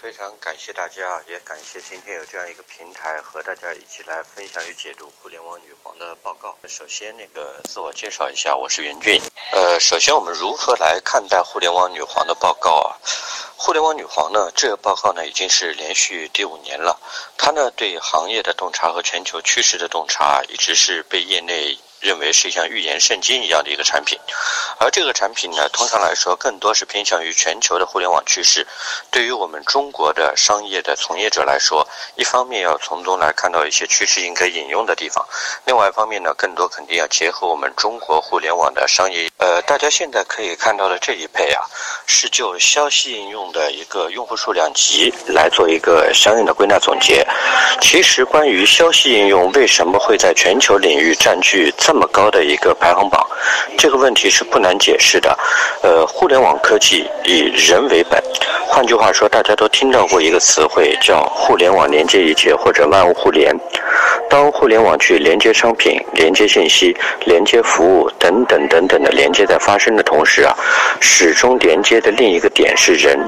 非常感谢大家，也感谢今天有这样一个平台和大家一起来分享与解读互联网女皇的报告。首先，那个自我介绍一下，我是袁俊。呃，首先我们如何来看待互联网女皇的报告啊？互联网女皇呢，这个报告呢已经是连续第五年了。它呢对行业的洞察和全球趋势的洞察，一直是被业内。认为是像预言圣经一样的一个产品，而这个产品呢，通常来说更多是偏向于全球的互联网趋势。对于我们中国的商业的从业者来说，一方面要从中来看到一些趋势应该引用的地方，另外一方面呢，更多肯定要结合我们中国互联网的商业。呃，大家现在可以看到的这一配啊，是就消息应用的一个用户数量级来做一个相应的归纳总结。其实，关于消息应用为什么会在全球领域占据？这么高的一个排行榜，这个问题是不难解释的。呃，互联网科技以人为本，换句话说，大家都听到过一个词汇叫“互联网连接一切”或者“万物互联”。当互联网去连接商品、连接信息、连接服务等等等等的连接在发生的同时啊，始终连接的另一个点是人，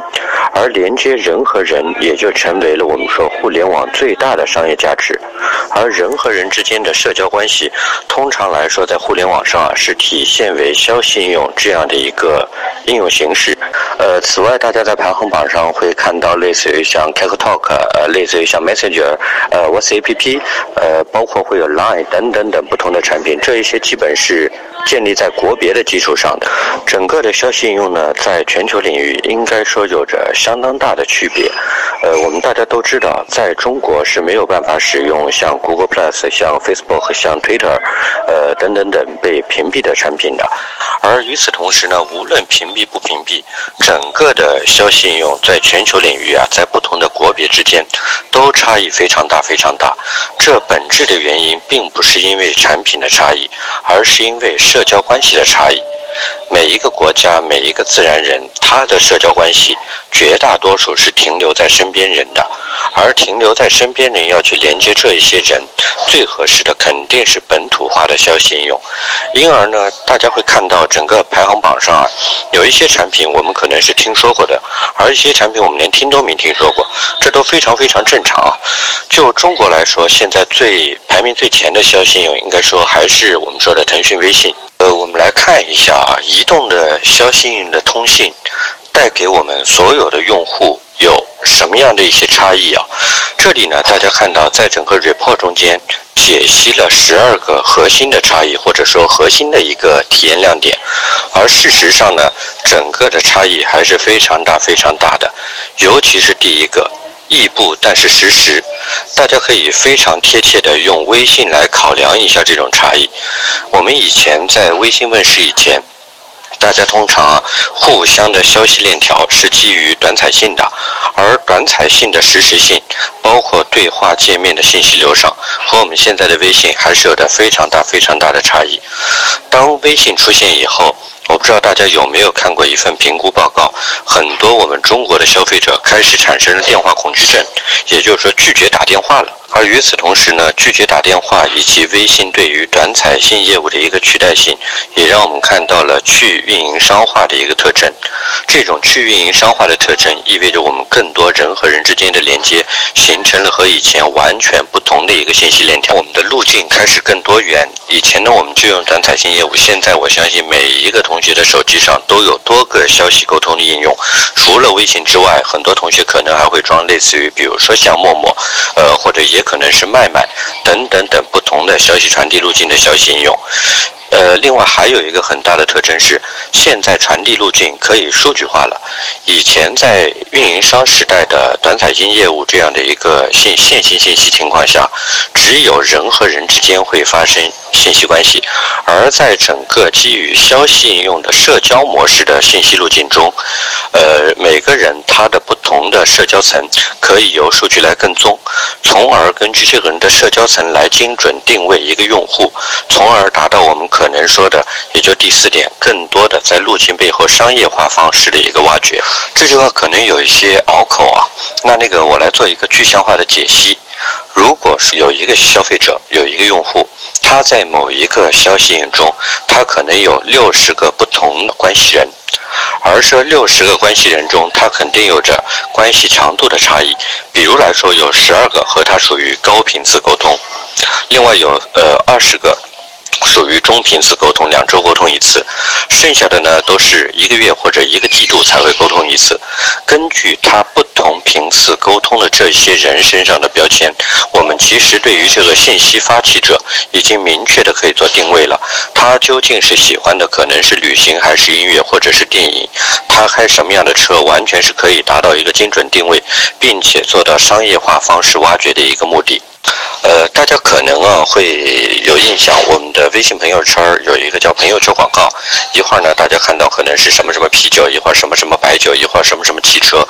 而连接人和人也就成为了我们说互联网最大的商业价值。而人和人之间的社交关系，通常来说，在互联网上啊，是体现为消息应用这样的一个应用形式。呃，此外，大家在排行网上会看到类似于像 KakaoTalk，呃，类似于像 Messenger，呃，WhatsApp，呃，包括会有 Line 等等等不同的产品。这一些基本是建立在国别的基础上的。整个的消息应用呢，在全球领域应该说有着相当大的区别。呃，我们大家都知道，在中国是没有办法使用像 Google Plus、像 Facebook、像 Twitter，呃，等等等被屏蔽的产品的。而与此同时呢，无论屏蔽不屏蔽，整个的消息应用在全球领域啊，在不同的国别之间，都差异非常大非常大。这本质的原因并不是因为产品的差异，而是因为社交关系的差异。每一个国家，每一个自然人，他的社交关系绝大多数是停留在身边人的，而停留在身边人要去连接这一些人，最合适的肯定是本土化的消息应用。因而呢，大家会看到整个排行榜上啊，有一些产品我们可能是听说过的，而一些产品我们连听都没听说过，这都非常非常正常啊。就中国来说，现在最排名最前的消息应用，应该说还是我们说的腾讯微信。呃，我们来看一下啊，移动的消息应用的通信带给我们所有的用户有什么样的一些差异啊？这里呢，大家看到在整个 report 中间解析了十二个核心的差异，或者说核心的一个体验亮点。而事实上呢，整个的差异还是非常大、非常大的，尤其是第一个。异步，但是实时，大家可以非常贴切的用微信来考量一下这种差异。我们以前在微信问世以前，大家通常互相的消息链条是基于短彩信的，而短彩信的实时性，包括对话界面的信息流上，和我们现在的微信还是有着非常大、非常大的差异。当微信出现以后，我不知道大家有没有看过一份评估报告，很多我们中国的消费者开始产生了电话恐惧症，也就是说拒绝打电话了。而与此同时呢，拒绝打电话以及微信对于短彩信业务的一个取代性，也让我们看到了去运营商化的一个特征。这种去运营商化的特征，意味着我们更多人和人之间的连接，形成了和以前完全不同的一个信息链条。我们的路径开始更多元。以前呢，我们就用短彩信业务，现在我相信每一个同学的手机上都有多个消息沟通的应用。除了微信之外，很多同学可能还会装类似于，比如说像陌陌，呃，或者也。可能是麦麦等等等不同的消息传递路径的消息应用。呃，另外还有一个很大的特征是，现在传递路径可以数据化了。以前在运营商时代的短彩金业务这样的一个信线性信息情况下，只有人和人之间会发生信息关系；而在整个基于消息应用的社交模式的信息路径中，呃，每个人他的不同的社交层可以由数据来跟踪，从而根据这个人的社交层来精准定位一个用户，从而达到我们可。能说的也就第四点，更多的在路径背后商业化方式的一个挖掘。这句话可能有一些拗口啊，那那个我来做一个具象化的解析。如果是有一个消费者，有一个用户，他在某一个消息应用中，他可能有六十个不同的关系人，而这六十个关系人中，他肯定有着关系强度的差异。比如来说，有十二个和他属于高频次沟通，另外有呃二十个。属于中频次沟通，两周沟通一次，剩下的呢都是一个月或者一个季度才会沟通一次。根据他不同频次沟通的这些人身上的标签，我们其实对于这个信息发起者已经明确的可以做定位了。他究竟是喜欢的可能是旅行，还是音乐，或者是电影？他开什么样的车，完全是可以达到一个精准定位，并且做到商业化方式挖掘的一个目的。呃，大家可能啊会有印象，我们的微信朋友圈有一个叫朋友圈广告，一会儿呢大家看到可能是什么什么啤酒，一会儿什么什么白酒，一会儿什么什么汽车。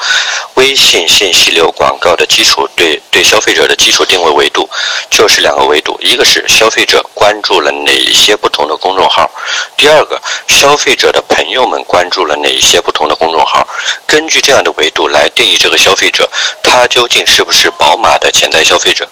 微信信息流广告的基础对对消费者的基础定位维度就是两个维度，一个是消费者关注了哪一些不同的公众号，第二个消费者的朋友们关注了哪一些不同的公众号，根据这样的维度来定义这个消费者，他究竟是不是宝马的潜在消费者。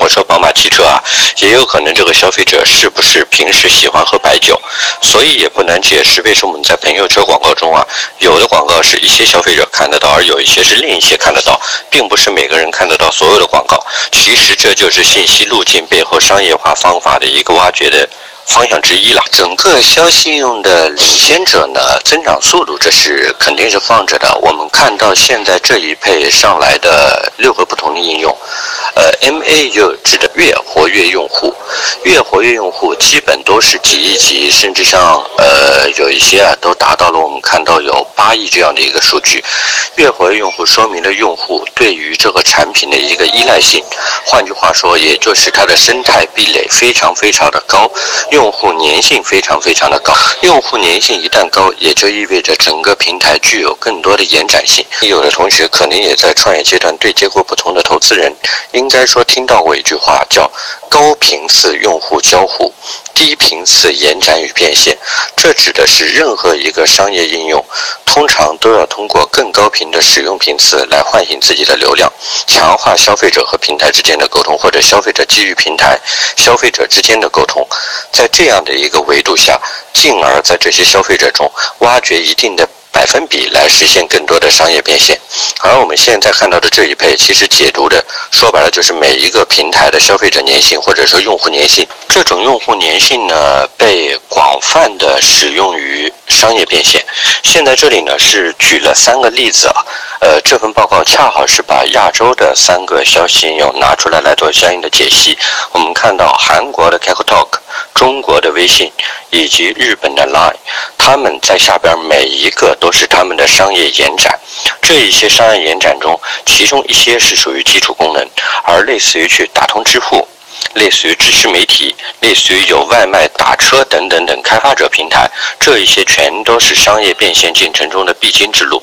我说宝马汽车啊，也有可能这个消费者是不是平时喜欢喝白酒，所以也不难解释为什么我们在朋友圈广告中啊，有的广告是一些消费者看得到，而有一些是另一些看得到，并不是每个人看得到所有的广告。其实这就是信息路径背后商业化方法的一个挖掘的。方向之一了。整个消息用的领先者呢，增长速度这是肯定是放着的。我们看到现在这一配上来的六个不同的应用，呃，MAU 指的月活跃用户，月活跃用户基本都是几亿级，甚至像呃有一些啊都达到了我们看到有八亿这样的一个数据。月活跃用户说明了用户对于这个产品的一个依赖性，换句话说，也就是它的生态壁垒非常非常的高。用用户粘性非常非常的高，用户粘性一旦高，也就意味着整个平台具有更多的延展性。有的同学可能也在创业阶段对接过不同的投资人，应该说听到过一句话叫“高频次用户交互，低频次延展与变现”。这指的是任何一个商业应用，通常都要通过更高频的使用频次来唤醒自己的流量，强化消费者和平台之间的沟通，或者消费者基于平台、消费者之间的沟通，在这样的一个维度下，进而在这些消费者中挖掘一定的百分比来实现更多的商业变现。而我们现在看到的这一配，其实解读的说白了就是每一个平台的消费者粘性或者说用户粘性。这种用户粘性呢，被广泛的使用于商业变现。现在这里呢是举了三个例子啊，呃，这份报告恰好是把亚洲的三个消息应用拿出来来做相应的解析。我们看到韩国的 KakaoTalk。中国的微信以及日本的 Line，他们在下边每一个都是他们的商业延展。这一些商业延展中，其中一些是属于基础功能，而类似于去打通支付。类似于知识媒体，类似于有外卖、打车等等等开发者平台，这一些全都是商业变现进程中的必经之路。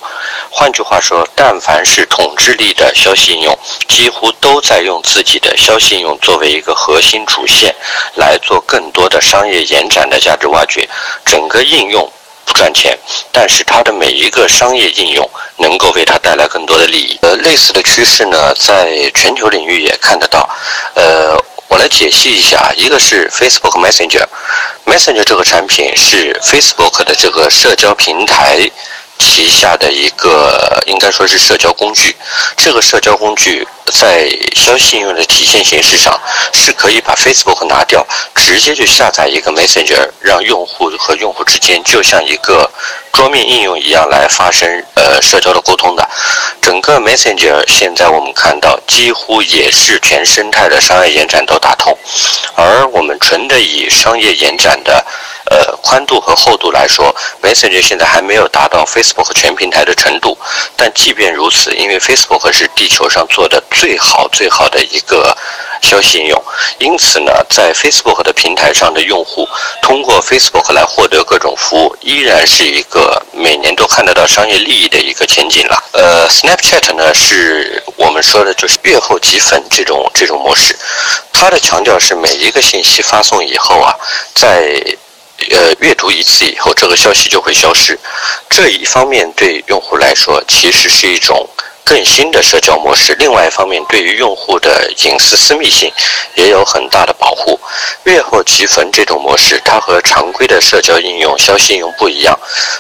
换句话说，但凡是统治力的消息应用，几乎都在用自己的消息应用作为一个核心主线，来做更多的商业延展的价值挖掘。整个应用不赚钱，但是它的每一个商业应用能够为它带来更多的利益。呃，类似的趋势呢，在全球领域也看得到。呃。我来解析一下，一个是 Facebook Messenger，Messenger 这个产品是 Facebook 的这个社交平台。旗下的一个应该说是社交工具，这个社交工具在消息应用的体现形式上是可以把 Facebook 拿掉，直接就下载一个 Messenger，让用户和用户之间就像一个桌面应用一样来发生呃社交的沟通的。整个 Messenger 现在我们看到几乎也是全生态的商业延展都打通，而我们纯的以商业延展的。呃，宽度和厚度来说，Messenger 现在还没有达到 Facebook 全平台的程度。但即便如此，因为 Facebook 是地球上做的最好最好的一个消息应用，因此呢，在 Facebook 的平台上的用户通过 Facebook 来获得各种服务，依然是一个每年都看得到商业利益的一个前景了。呃，Snapchat 呢，是我们说的就是月后积分这种这种模式，它的强调是每一个信息发送以后啊，在呃，阅读一次以后，这个消息就会消失。这一方面对用户来说，其实是一种更新的社交模式，另外一方面，对于用户的隐私私密性也有很大的保护。月后即焚这种模式，它和常规的社交应用、消息应用不一样，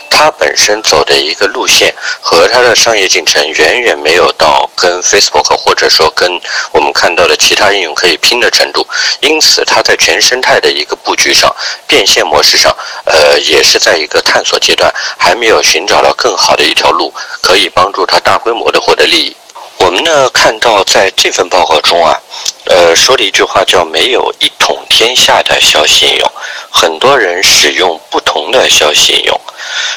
它本身走的一个路线和它的商业进程远远没有到跟 Facebook 或者说跟我们看到的其他应用可以拼的程度。因此，它在全生态的一个布局上、变现模式上，呃，也是在一个探索阶段，还没有寻找到更好的一条路，可以帮助它大规模的获的利益。我们呢看到在这份报告中啊，呃说了一句话叫“没有一统天下的消息应用”，很多人使用不同的消息应用。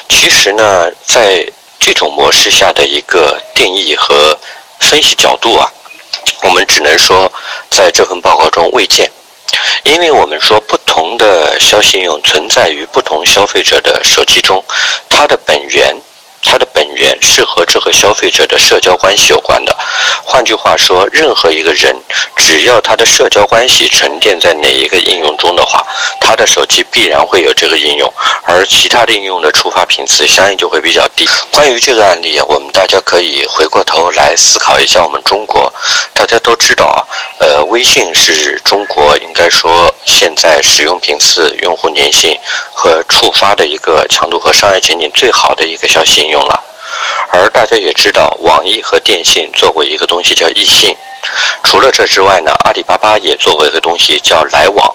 其实呢，在这种模式下的一个定义和分析角度啊，我们只能说在这份报告中未见，因为我们说不同的消息应用存在于不同消费者的手机中，它的本源。它的本源是和这个消费者的社交关系有关的。换句话说，任何一个人，只要他的社交关系沉淀在哪一个应用中的话，他的手机必然会有这个应用，而其他的应用的触发频次相应就会比较低。关于这个案例，我们大家可以回过头来思考一下，我们中国，大家都知道啊，微信是中国应该说现在使用频次、用户粘性和触发的一个强度和商业前景最好的一个消息。用了，而大家也知道，网易和电信做过一个东西叫易信。除了这之外呢，阿里巴巴也做过一个东西叫来往。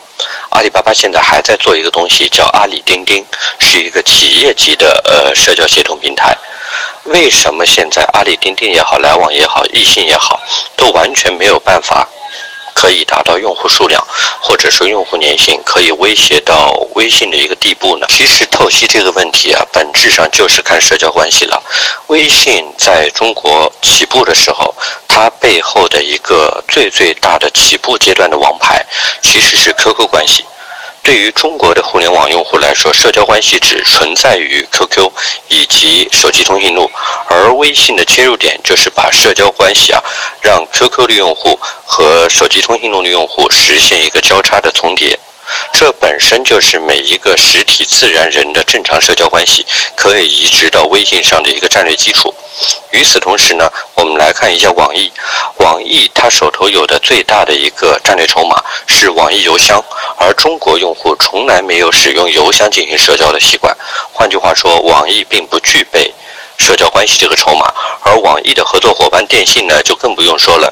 阿里巴巴现在还在做一个东西叫阿里钉钉，是一个企业级的呃社交协同平台。为什么现在阿里钉钉也好，来往也好，易信也好，都完全没有办法？可以达到用户数量，或者说用户粘性可以威胁到微信的一个地步呢？其实透析这个问题啊，本质上就是看社交关系了。微信在中国起步的时候，它背后的一个最最大的起步阶段的王牌，其实是 QQ 关系。对于中国的互联网用户来说，社交关系只存在于 QQ 以及手机通讯录，而微信的切入点就是把社交关系啊，让 QQ 的用户和手机通讯录的用户实现一个交叉的重叠。这本身就是每一个实体自然人的正常社交关系可以移植到微信上的一个战略基础。与此同时呢，我们来看一下网易。网易它手头有的最大的一个战略筹码是网易邮箱，而中国用户从来没有使用邮箱进行社交的习惯。换句话说，网易并不具备社交关系这个筹码，而网易的合作伙伴电信呢，就更不用说了。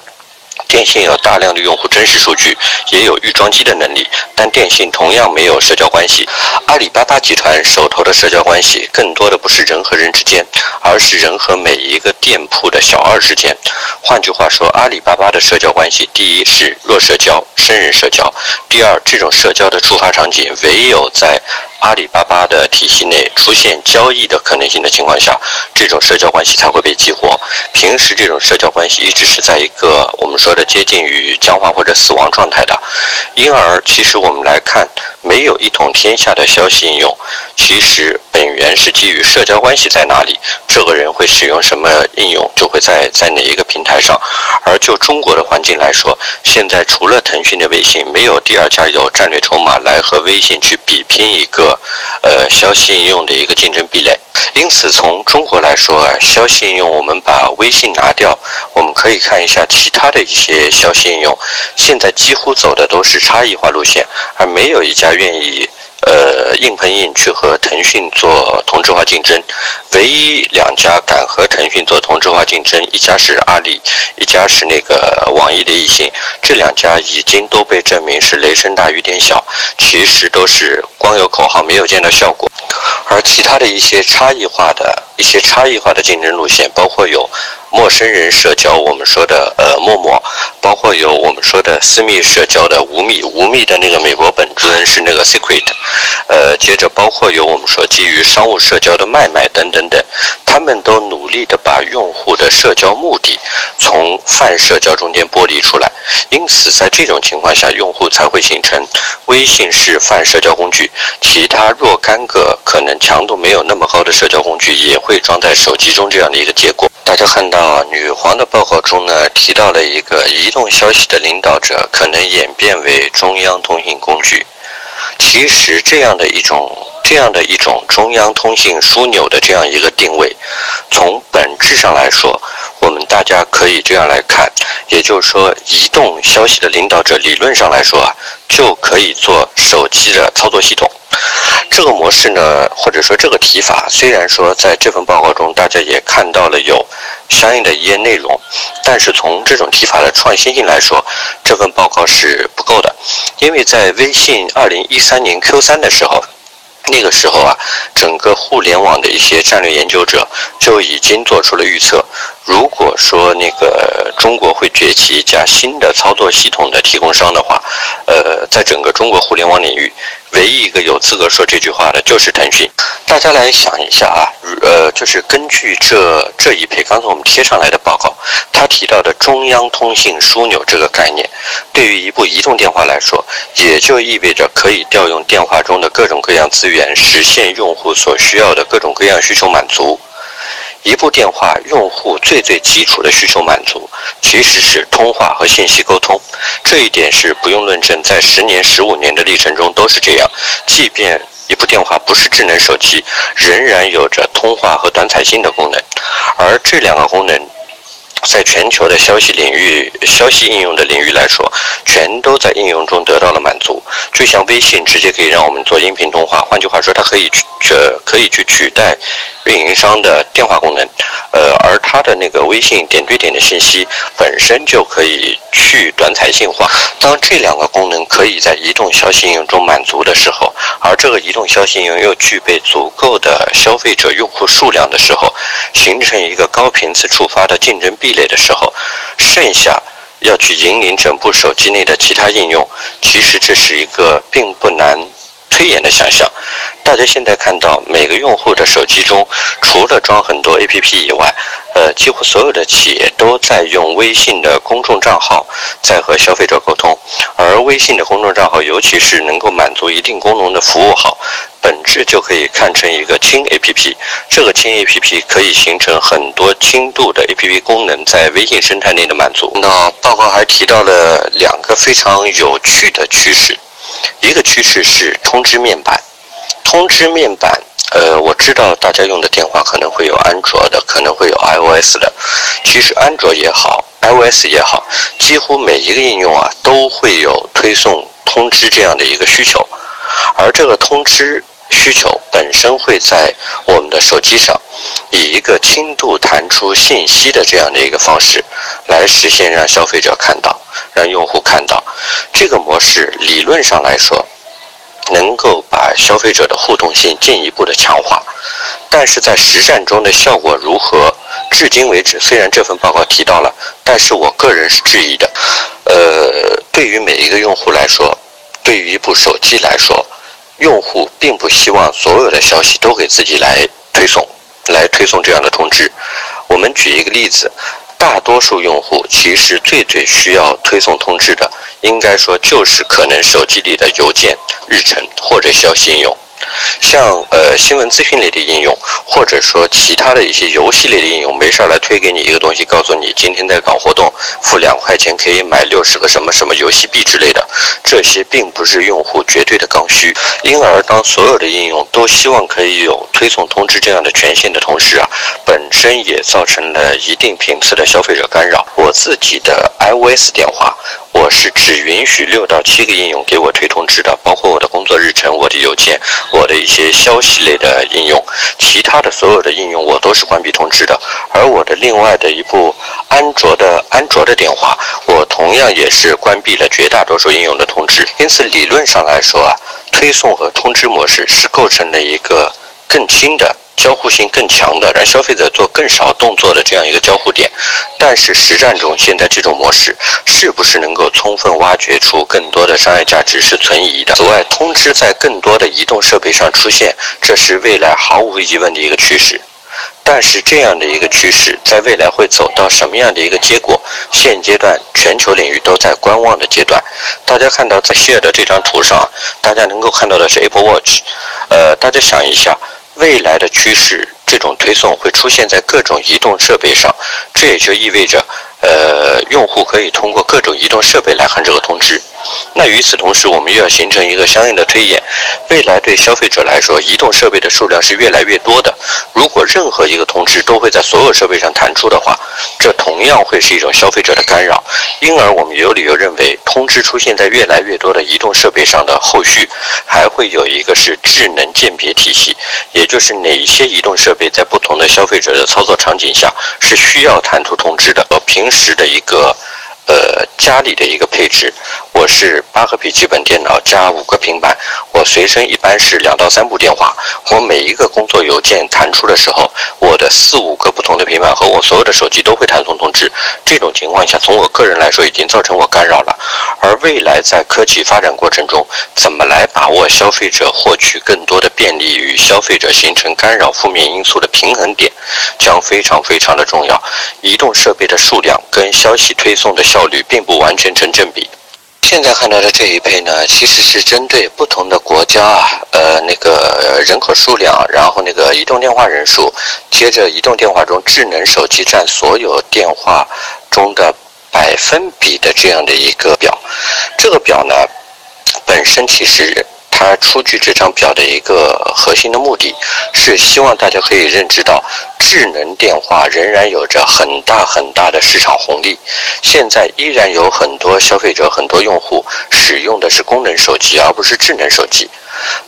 电信有大量的用户真实数据，也有预装机的能力，但电信同样没有社交关系。阿里巴巴集团手头的社交关系，更多的不是人和人之间，而是人和每一个店铺的小二之间。换句话说，阿里巴巴的社交关系，第一是弱社交、生人社交；第二，这种社交的触发场景，唯有在阿里巴巴的体系内出现交易的可能性的情况下，这种社交关系才会被激活。平时这种社交关系一直是在一个我们说的。接近于僵化或者死亡状态的，因而其实我们来看，没有一统天下的消息应用，其实本源是基于社交关系在哪里，这个人会使用什么应用，就会在在哪一个平台上。就中国的环境来说，现在除了腾讯的微信，没有第二家有战略筹码来和微信去比拼一个，呃，消息应用的一个竞争壁垒。因此，从中国来说啊，消息应用我们把微信拿掉，我们可以看一下其他的一些消息应用，现在几乎走的都是差异化路线，而没有一家愿意。呃，硬碰硬去和腾讯做同质化竞争，唯一两家敢和腾讯做同质化竞争，一家是阿里，一家是那个网易的易信。这两家已经都被证明是雷声大雨点小，其实都是光有口号没有见到效果。而其他的一些差异化的一些差异化的竞争路线，包括有。陌生人社交，我们说的呃陌陌，包括有我们说的私密社交的无密，无密的那个美国本尊是那个 Secret，呃，接着包括有我们说基于商务社交的麦麦等等等，他们都努力的把用户的社交目的从泛社交中间剥离出来，因此在这种情况下，用户才会形成微信是泛社交工具，其他若干个可能强度没有那么高的社交工具也会装在手机中这样的一个结果。大家看到啊女皇的报告中呢，提到了一个移动消息的领导者可能演变为中央通信工具。其实这样的一种这样的一种中央通信枢纽的这样一个定位，从本质上来说，我们大家可以这样来看，也就是说，移动消息的领导者理论上来说啊，就可以做手机的操作系统。这个模式呢，或者说这个提法，虽然说在这份报告中大家也看到了有相应的一页内容，但是从这种提法的创新性来说，这份报告是不够的，因为在微信二零一三年 Q 三的时候。那个时候啊，整个互联网的一些战略研究者就已经做出了预测。如果说那个中国会崛起一家新的操作系统的提供商的话，呃，在整个中国互联网领域。唯一一个有资格说这句话的就是腾讯。大家来想一下啊，呃，就是根据这这一篇刚才我们贴上来的报告，他提到的中央通信枢纽这个概念，对于一部移动电话来说，也就意味着可以调用电话中的各种各样资源，实现用户所需要的各种各样需求满足。一部电话用户最最基础的需求满足，其实是通话和信息沟通。这一点是不用论证，在十年、十五年的历程中都是这样。即便一部电话不是智能手机，仍然有着通话和短彩信的功能，而这两个功能。在全球的消息领域、消息应用的领域来说，全都在应用中得到了满足。就像微信直接可以让我们做音频通话，换句话说，它可以去可以去取代运营商的电话功能。呃，而它的那个微信点对点的信息本身就可以去短彩信化。当这两个功能可以在移动消息应用中满足的时候，而这个移动消息应用又具备足够的消费者用户数量的时候，形成一个高频次触发的竞争壁垒的时候，剩下要去引领整部手机内的其他应用，其实这是一个并不难。推演的想象，大家现在看到每个用户的手机中，除了装很多 APP 以外，呃，几乎所有的企业都在用微信的公众账号在和消费者沟通，而微信的公众账号，尤其是能够满足一定功能的服务好，本质就可以看成一个轻 APP。这个轻 APP 可以形成很多轻度的 APP 功能在微信生态内的满足。那报告还提到了两个非常有趣的趋势。一个趋势是通知面板，通知面板，呃，我知道大家用的电话可能会有安卓的，可能会有 iOS 的。其实安卓也好，iOS 也好，几乎每一个应用啊都会有推送通知这样的一个需求，而这个通知需求本身会在我们的手机上，以一个轻度弹出信息的这样的一个方式，来实现让消费者看到。让用户看到这个模式，理论上来说，能够把消费者的互动性进一步的强化，但是在实战中的效果如何？至今为止，虽然这份报告提到了，但是我个人是质疑的。呃，对于每一个用户来说，对于一部手机来说，用户并不希望所有的消息都给自己来推送，来推送这样的通知。我们举一个例子。大多数用户其实最最需要推送通知的，应该说就是可能手机里的邮件、日程或者消息应用。像呃新闻资讯类的应用，或者说其他的一些游戏类的应用，没事儿来推给你一个东西，告诉你今天在搞活动，付两块钱可以买六十个什么什么游戏币之类的，这些并不是用户绝对的刚需。因而，当所有的应用都希望可以有推送通知这样的权限的同时啊，本身也造成了一定频次的消费者干扰。我自己的 iOS 电话。我是只允许六到七个应用给我推通知的，包括我的工作日程、我的邮件、我的一些消息类的应用，其他的所有的应用我都是关闭通知的。而我的另外的一部安卓的安卓的电话，我同样也是关闭了绝大多数应用的通知。因此，理论上来说啊，推送和通知模式是构成了一个更轻的。交互性更强的，让消费者做更少动作的这样一个交互点，但是实战中现在这种模式是不是能够充分挖掘出更多的商业价值是存疑的。此外，通知在更多的移动设备上出现，这是未来毫无疑问的一个趋势。但是这样的一个趋势在未来会走到什么样的一个结果？现阶段全球领域都在观望的阶段。大家看到在 share 的这张图上，大家能够看到的是 Apple Watch。呃，大家想一下。未来的趋势，这种推送会出现在各种移动设备上，这也就意味着，呃，用户可以通过各种移动设备来看这个通知。那与此同时，我们又要形成一个相应的推演。未来对消费者来说，移动设备的数量是越来越多的。如果任何一个通知都会在所有设备上弹出的话，这同样会是一种消费者的干扰。因而，我们有理由认为，通知出现在越来越多的移动设备上的后续，还会有一个是智能鉴别体系，也就是哪一些移动设设备在不同的消费者的操作场景下是需要弹出通知的，和平时的一个。呃，家里的一个配置，我是八个笔记本电脑加五个平板，我随身一般是两到三部电话。我每一个工作邮件弹出的时候，我的四五个不同的平板和我所有的手机都会弹送通知。这种情况下，从我个人来说，已经造成我干扰了。而未来在科技发展过程中，怎么来把握消费者获取更多的便利与消费者形成干扰负面因素的平衡点，将非常非常的重要。移动设备的数量跟消息推送的。效率并不完全成正比。现在看到的这一配呢，其实是针对不同的国家啊，呃，那个人口数量，然后那个移动电话人数，接着移动电话中智能手机占所有电话中的百分比的这样的一个表。这个表呢，本身其实。他出具这张表的一个核心的目的是希望大家可以认知到，智能电话仍然有着很大很大的市场红利。现在依然有很多消费者、很多用户使用的是功能手机，而不是智能手机。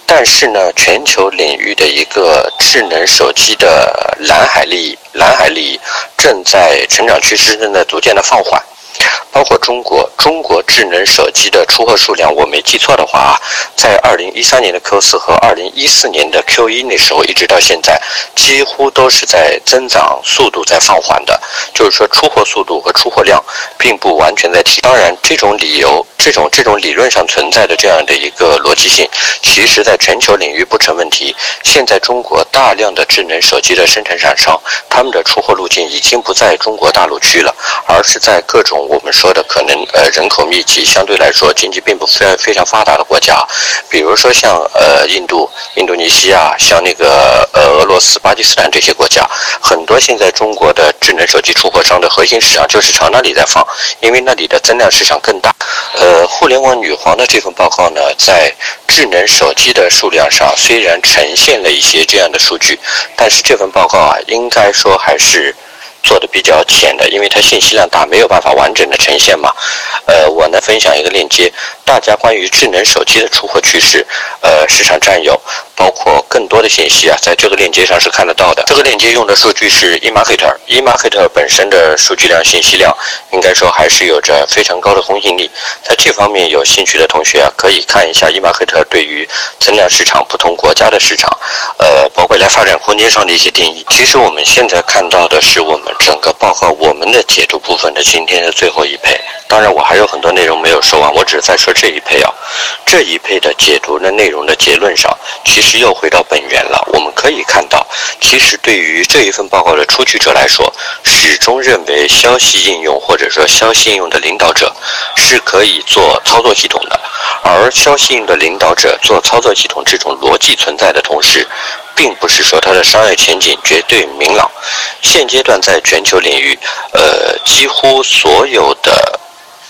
但是呢，全球领域的一个智能手机的蓝海利益，蓝海利益正在成长趋势正在逐渐的放缓。包括中国，中国智能手机的出货数量，我没记错的话啊，在二零一三年的 Q 四和二零一四年的 Q 一那时候，一直到现在，几乎都是在增长速度在放缓的，就是说出货速度和出货量并不完全在提。当然，这种理由，这种这种理论上存在的这样的一个逻辑性，其实在全球领域不成问题。现在中国大量的智能手机的生产厂商，他们的出货路径已经不在中国大陆区了，而是在各种我们说的可能呃人口密集相对来说经济并不非非常发达的国家，比如说像呃印度、印度尼西亚，像那个呃俄罗斯、巴基斯坦这些国家，很多现在中国的智能手机出货商的核心市场就是朝那里在放，因为那里的增量市场更大。呃，呃互联网女皇的这份报告呢，在智能手机的数量上虽然呈现了一些这样的数据，但是这份报告啊，应该说还是。做的比较浅的，因为它信息量大，没有办法完整的呈现嘛。呃，我呢分享一个链接，大家关于智能手机的出货趋势，呃，市场占有，包括更多的信息啊，在这个链接上是看得到的。这个链接用的数据是 eMarketer，eMarketer 本身的数据量、信息量，应该说还是有着非常高的公信力。在这方面有兴趣的同学啊，可以看一下 eMarketer 对于增量市场、不同国家的市场，呃，包括未来发展空间上的一些定义。其实我们现在看到的是我们。整个报告我们的解读部分的今天的最后一配，当然我还有很多内容没有说完，我只是在说这一配啊。这一配的解读的内容的结论上，其实又回到本源了。我们可以看到，其实对于这一份报告的出具者来说，始终认为消息应用或者说消息应用的领导者是可以做操作系统的，而消息应用的领导者做操作系统这种逻辑存在的同时。并不是说它的商业前景绝对明朗。现阶段在全球领域，呃，几乎所有的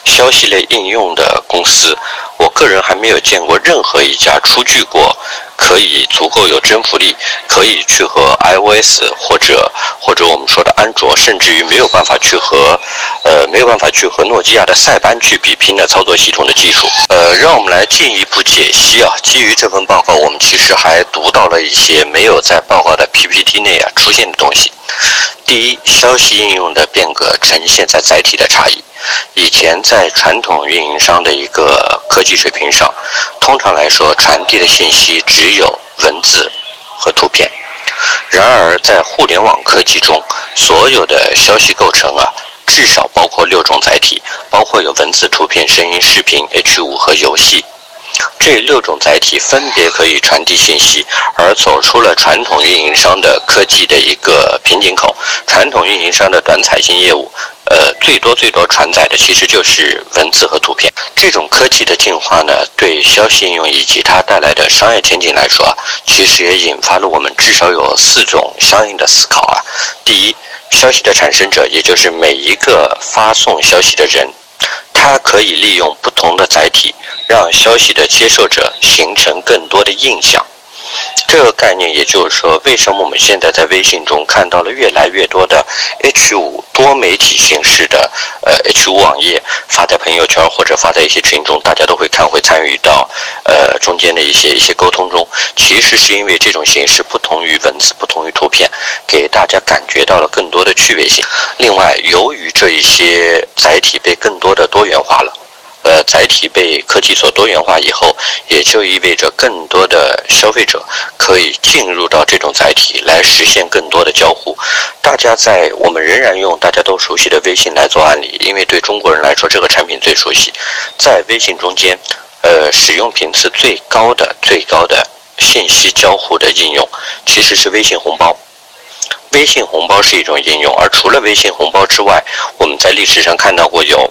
消息类应用的公司，我个人还没有见过任何一家出具过。可以足够有征服力，可以去和 iOS 或者或者我们说的安卓，甚至于没有办法去和，呃，没有办法去和诺基亚的塞班去比拼的操作系统的技术。呃，让我们来进一步解析啊。基于这份报告，我们其实还读到了一些没有在报告的 PPT 内啊出现的东西。第一，消息应用的变革呈现在载体的差异。以前在传统运营商的一个科技水平上，通常来说传递的信息只有文字和图片。然而在互联网科技中，所有的消息构成啊，至少包括六种载体，包括有文字、图片、声音、视频、H5 和游戏。这六种载体分别可以传递信息，而走出了传统运营商的科技的一个瓶颈口。传统运营商的短彩信业务，呃，最多最多传载的其实就是文字和图片。这种科技的进化呢，对消息应用以及它带来的商业前景来说，其实也引发了我们至少有四种相应的思考啊。第一。消息的产生者，也就是每一个发送消息的人，他可以利用不同的载体，让消息的接受者形成更多的印象。这个概念，也就是说，为什么我们现在在微信中看到了越来越多的 H5 多媒体形式的呃 H5 网页发在朋友圈或者发在一些群中，大家都会看会参与到呃中间的一些一些沟通中。其实是因为这种形式不同于文字，不同于图片，给大家感觉到了更多的趣味性。另外，由于这一些载体被更多的多元化了。呃，载体被科技所多元化以后，也就意味着更多的消费者可以进入到这种载体来实现更多的交互。大家在我们仍然用大家都熟悉的微信来做案例，因为对中国人来说这个产品最熟悉。在微信中间，呃，使用频次最高的、最高的信息交互的应用其实是微信红包。微信红包是一种应用，而除了微信红包之外，我们在历史上看到过有。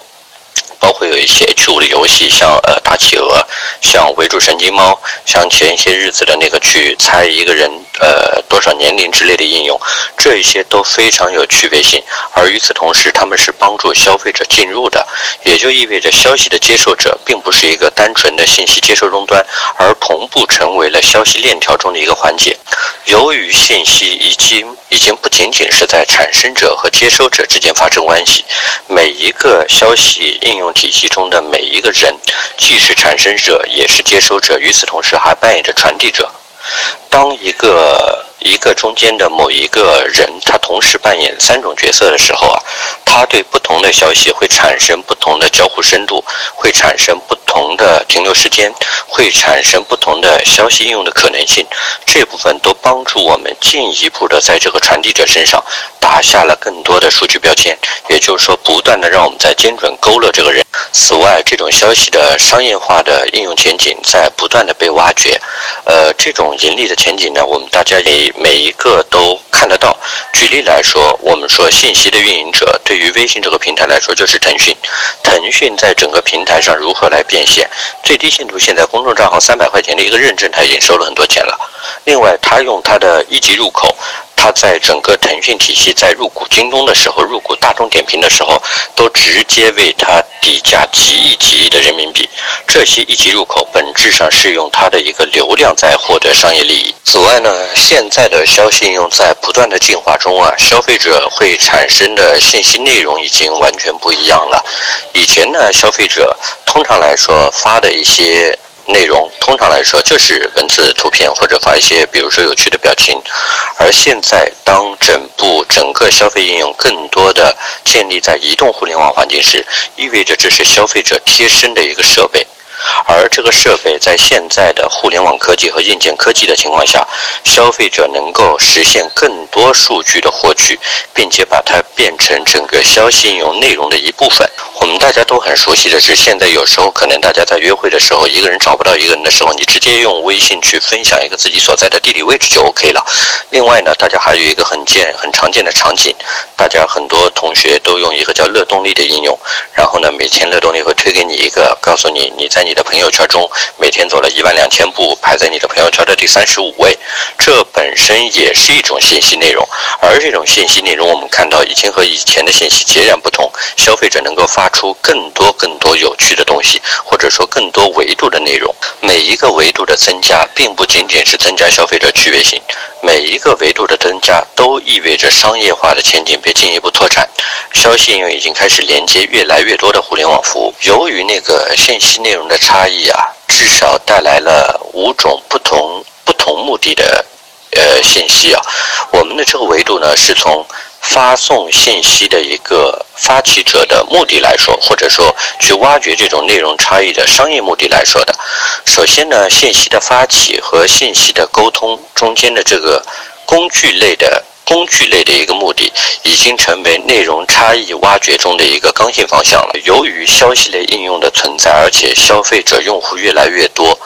包括有一些 H5 的游戏，像呃大企鹅，像围住神经猫，像前些日子的那个去猜一个人呃多少年龄之类的应用，这一些都非常有趣味性。而与此同时，他们是帮助消费者进入的，也就意味着消息的接受者并不是一个单纯的信息接收终端，而同步成为了消息链条中的一个环节。由于信息已经已经不仅仅是在产生者和接收者之间发生关系，每一个消息应用。体系中的每一个人，既是产生者，也是接收者，与此同时还扮演着传递者。当一个一个中间的某一个人，他同时扮演三种角色的时候啊，他对不同的消息会产生不同的交互深度，会产生不同的停留时间，会产生不同的消息应用的可能性。这部分都帮助我们进一步的在这个传递者身上打下了更多的数据标签，也就是说，不断的让我们在精准勾勒这个人。此外，这种消息的商业化的应用前景在不断的被挖掘。呃，这种盈利的前景呢，我们大家也每一个都看得到。举例来说，我们说信息的运营者对于微信这个平台来说就是腾讯。腾讯在整个平台上如何来变现？最低限度现在公众账号三百块钱的一个认证，他已经收了很多钱了。另外，他用他的一级入口。他在整个腾讯体系在入股京东的时候，入股大众点评的时候，都直接为他底价几亿几亿的人民币。这些一级入口本质上是用它的一个流量在获得商业利益。此外呢，现在的消息应用在不断的进化中啊，消费者会产生的信息内容已经完全不一样了。以前呢，消费者通常来说发的一些。内容通常来说就是文字、图片或者发一些，比如说有趣的表情。而现在，当整部整个消费应用更多的建立在移动互联网环境时，意味着这是消费者贴身的一个设备。而这个设备在现在的互联网科技和硬件科技的情况下，消费者能够实现更多数据的获取，并且把它变成整个消息应用内容的一部分。我们大家都很熟悉的是，现在有时候可能大家在约会的时候，一个人找不到一个人的时候，你直接用微信去分享一个自己所在的地理位置就 OK 了。另外呢，大家还有一个很见很常见的场景，大家很多同学都用一个叫乐动力的应用，然后呢，每天乐动力会推给你一个，告诉你你在你你的朋友圈中每天走了一万两千步，排在你的朋友圈的第三十五位。这本身也是一种信息内容，而这种信息内容我们看到已经和以前的信息截然不同，消费者能够发。出更多更多有趣的东西，或者说更多维度的内容。每一个维度的增加，并不仅仅是增加消费者趣味性，每一个维度的增加都意味着商业化的前景被进一步拓展。消息应用已经开始连接越来越多的互联网服务。由于那个信息内容的差异啊，至少带来了五种不同不同目的的呃信息啊。我们的这个维度呢，是从。发送信息的一个发起者的目的来说，或者说去挖掘这种内容差异的商业目的来说的，首先呢，信息的发起和信息的沟通中间的这个工具类的工具类的一个目的，已经成为内容差异挖掘中的一个刚性方向了。由于消息类应用的存在，而且消费者用户越来越多，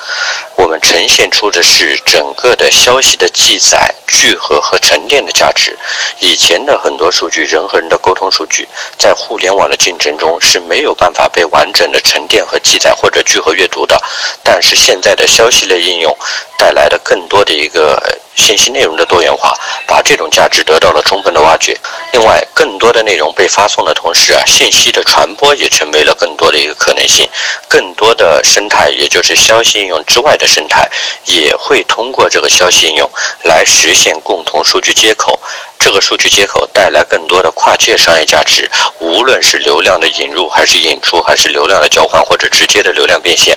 我们呈现出的是整个的消息的记载。聚合和沉淀的价值。以前的很多数据，人和人的沟通数据，在互联网的竞争中是没有办法被完整的沉淀和记载或者聚合阅读的。但是现在的消息类应用带来的更多的一个信息内容的多元化，把这种价值得到了充分的挖掘。另外，更多的内容被发送的同时啊，信息的传播也成为了更多的一个可能性。更多的生态，也就是消息应用之外的生态，也会通过这个消息应用来实现共同数据接口。这个数据接口带来更多的跨界商业价值，无论是流量的引入，还是引出，还是流量的交换，或者直接的流量变现。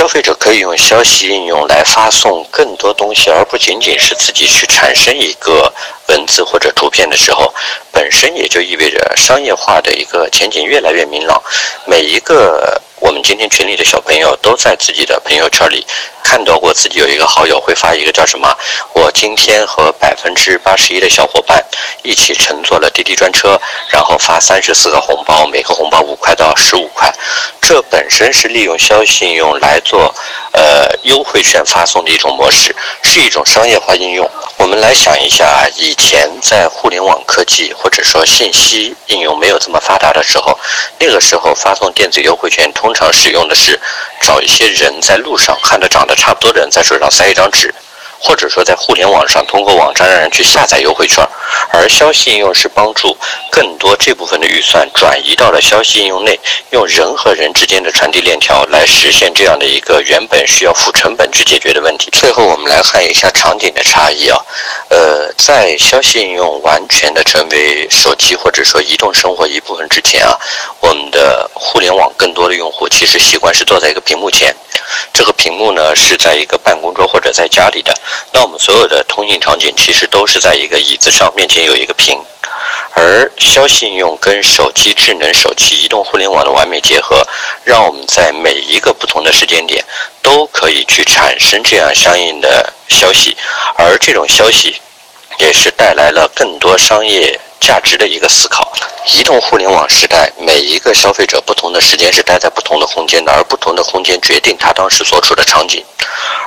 消费者可以用消息应用来发送更多东西，而不仅仅是自己去产生一个文字或者图片的时候，本身也就意味着商业化的一个前景越来越明朗。每一个我们今天群里的小朋友都在自己的朋友圈里看到过自己有一个好友会发一个叫什么？我今天和百分之八十一的小伙伴一起乘坐了滴滴专车，然后发三十四个红包，每个红包五块到十五块。这本身是利用消息应用来做，呃，优惠券发送的一种模式，是一种商业化应用。我们来想一下，以前在互联网科技或者说信息应用没有这么发达的时候，那个时候发送电子优惠券通常使用的是找一些人在路上看着长差不多的人在手上塞一张纸。或者说，在互联网上通过网站让人去下载优惠券，而消息应用是帮助更多这部分的预算转移到了消息应用内，用人和人之间的传递链条来实现这样的一个原本需要付成本去解决的问题。最后，我们来看一下场景的差异啊，呃，在消息应用完全的成为手机或者说移动生活一部分之前啊，我们的互联网更多的用户其实习惯是坐在一个屏幕前，这个屏幕呢是在一个办公桌或者在家里的。那我们所有的通信场景其实都是在一个椅子上，面前有一个屏，而消息应用跟手机、智能手机、移动互联网的完美结合，让我们在每一个不同的时间点都可以去产生这样相应的消息，而这种消息也是带来了更多商业。价值的一个思考。移动互联网时代，每一个消费者不同的时间是待在不同的空间的，而不同的空间决定他当时所处的场景，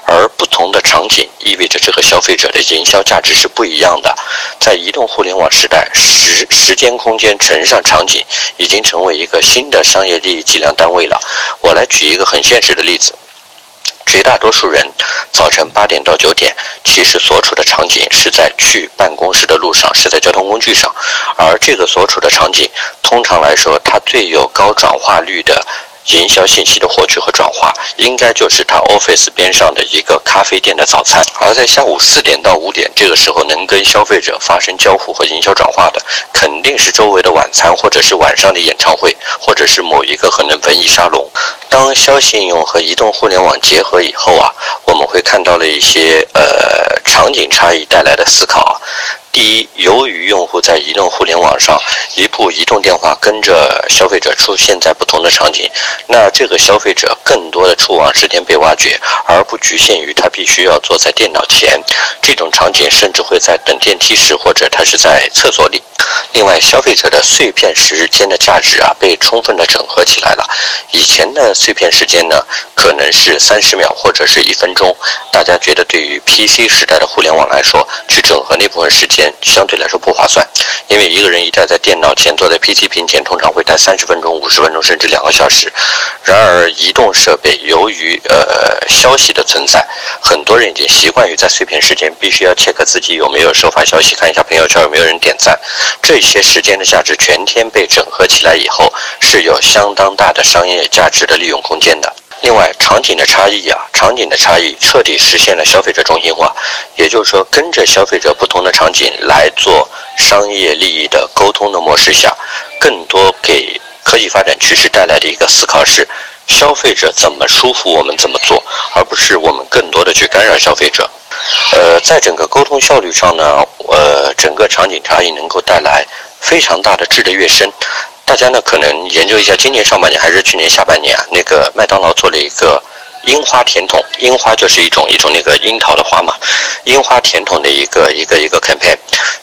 而不同的场景意味着这个消费者的营销价值是不一样的。在移动互联网时代，时时间空间乘上场景，已经成为一个新的商业利益计量单位了。我来举一个很现实的例子。绝大多数人早晨八点到九点，其实所处的场景是在去办公室的路上，是在交通工具上，而这个所处的场景，通常来说，它最有高转化率的。营销信息的获取和转化，应该就是他 office 边上的一个咖啡店的早餐。而在下午四点到五点这个时候，能跟消费者发生交互和营销转化的，肯定是周围的晚餐，或者是晚上的演唱会，或者是某一个可能文艺沙龙。当消息应用和移动互联网结合以后啊，我们会看到了一些呃场景差异带来的思考。第一，由于用户在移动互联网上，一部移动电话跟着消费者出现在不同的场景，那这个消费者更多的触网时间被挖掘，而不局限于他必须要坐在电脑前。这种场景甚至会在等电梯时，或者他是在厕所里。另外，消费者的碎片时间的价值啊，被充分的整合起来了。以前的碎片时间呢，可能是三十秒或者是一分钟。大家觉得，对于 PC 时代的互联网来说，去整合那部分时间相对来说不划算，因为一个人一旦在电脑前坐在 PC 屏前，通常会待三十分钟、五十分钟甚至两个小时。然而，移动设备由于呃消息的存在，很多人已经习惯于在碎片时间必须要 check 自己有没有收发消息，看一下朋友圈有没有人点赞。这些时间的价值全天被整合起来以后，是有相当大的商业价值的利用空间的。另外，场景的差异啊，场景的差异彻底实现了消费者中心化，也就是说，跟着消费者不同的场景来做商业利益的沟通的模式下，更多给科技发展趋势带来的一个思考是：消费者怎么舒服，我们怎么做，而不是我们更多的去干扰消费者。呃，在整个沟通效率上呢，呃，整个场景差异能够带来非常大的质的跃升。大家呢可能研究一下，今年上半年还是去年下半年啊？那个麦当劳做了一个樱花甜筒，樱花就是一种一种那个樱桃的花嘛，樱花甜筒的一个一个一个 campaign，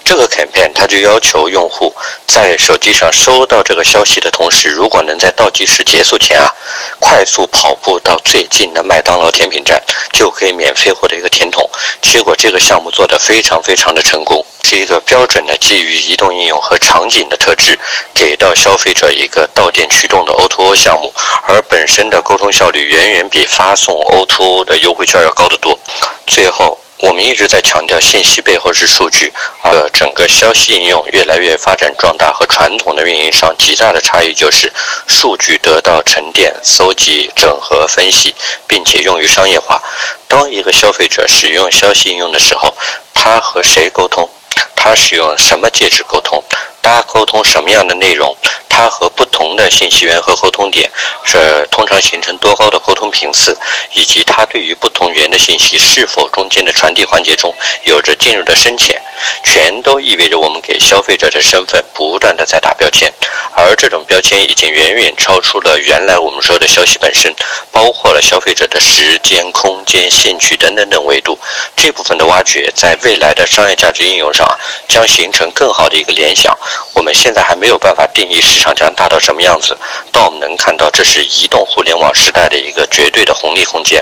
这个 campaign 它就要求用户在手机上收到这个消息的同时，如果能在倒计时结束前啊，快速跑步到最近的麦当劳甜品站，就可以免费获得一个甜筒。结果这个项目做得非常非常的成功，是一个标准的基于移动应用和场景的特质，给到消费者一个到店驱动的 O2O 项目，而本身的沟通效率远远比发发送 O2O 的优惠券要高得多。最后。我们一直在强调，信息背后是数据，而整个消息应用越来越发展壮大，和传统的运营商极大的差异就是，数据得到沉淀、搜集、整合、分析，并且用于商业化。当一个消费者使用消息应用的时候，他和谁沟通？他使用什么介质沟通？大家沟通什么样的内容？它和不同的信息源和沟通点是通常形成多高的沟通频次，以及它对于不同源的信息是否中间的传递环节中有着进入的深浅，全都意味着我们给消费者的身份不断的在打标签，而这种标签已经远远超出了原来我们说的消息本身，包括了消费者的时间、空间、兴趣等等等维度。这部分的挖掘，在未来的商业价值应用上，将形成更好的一个联想。我们现在还没有办法定义市场将大到什么样子，但我们能看到这是移动互联网时代的一个绝对的红利空间。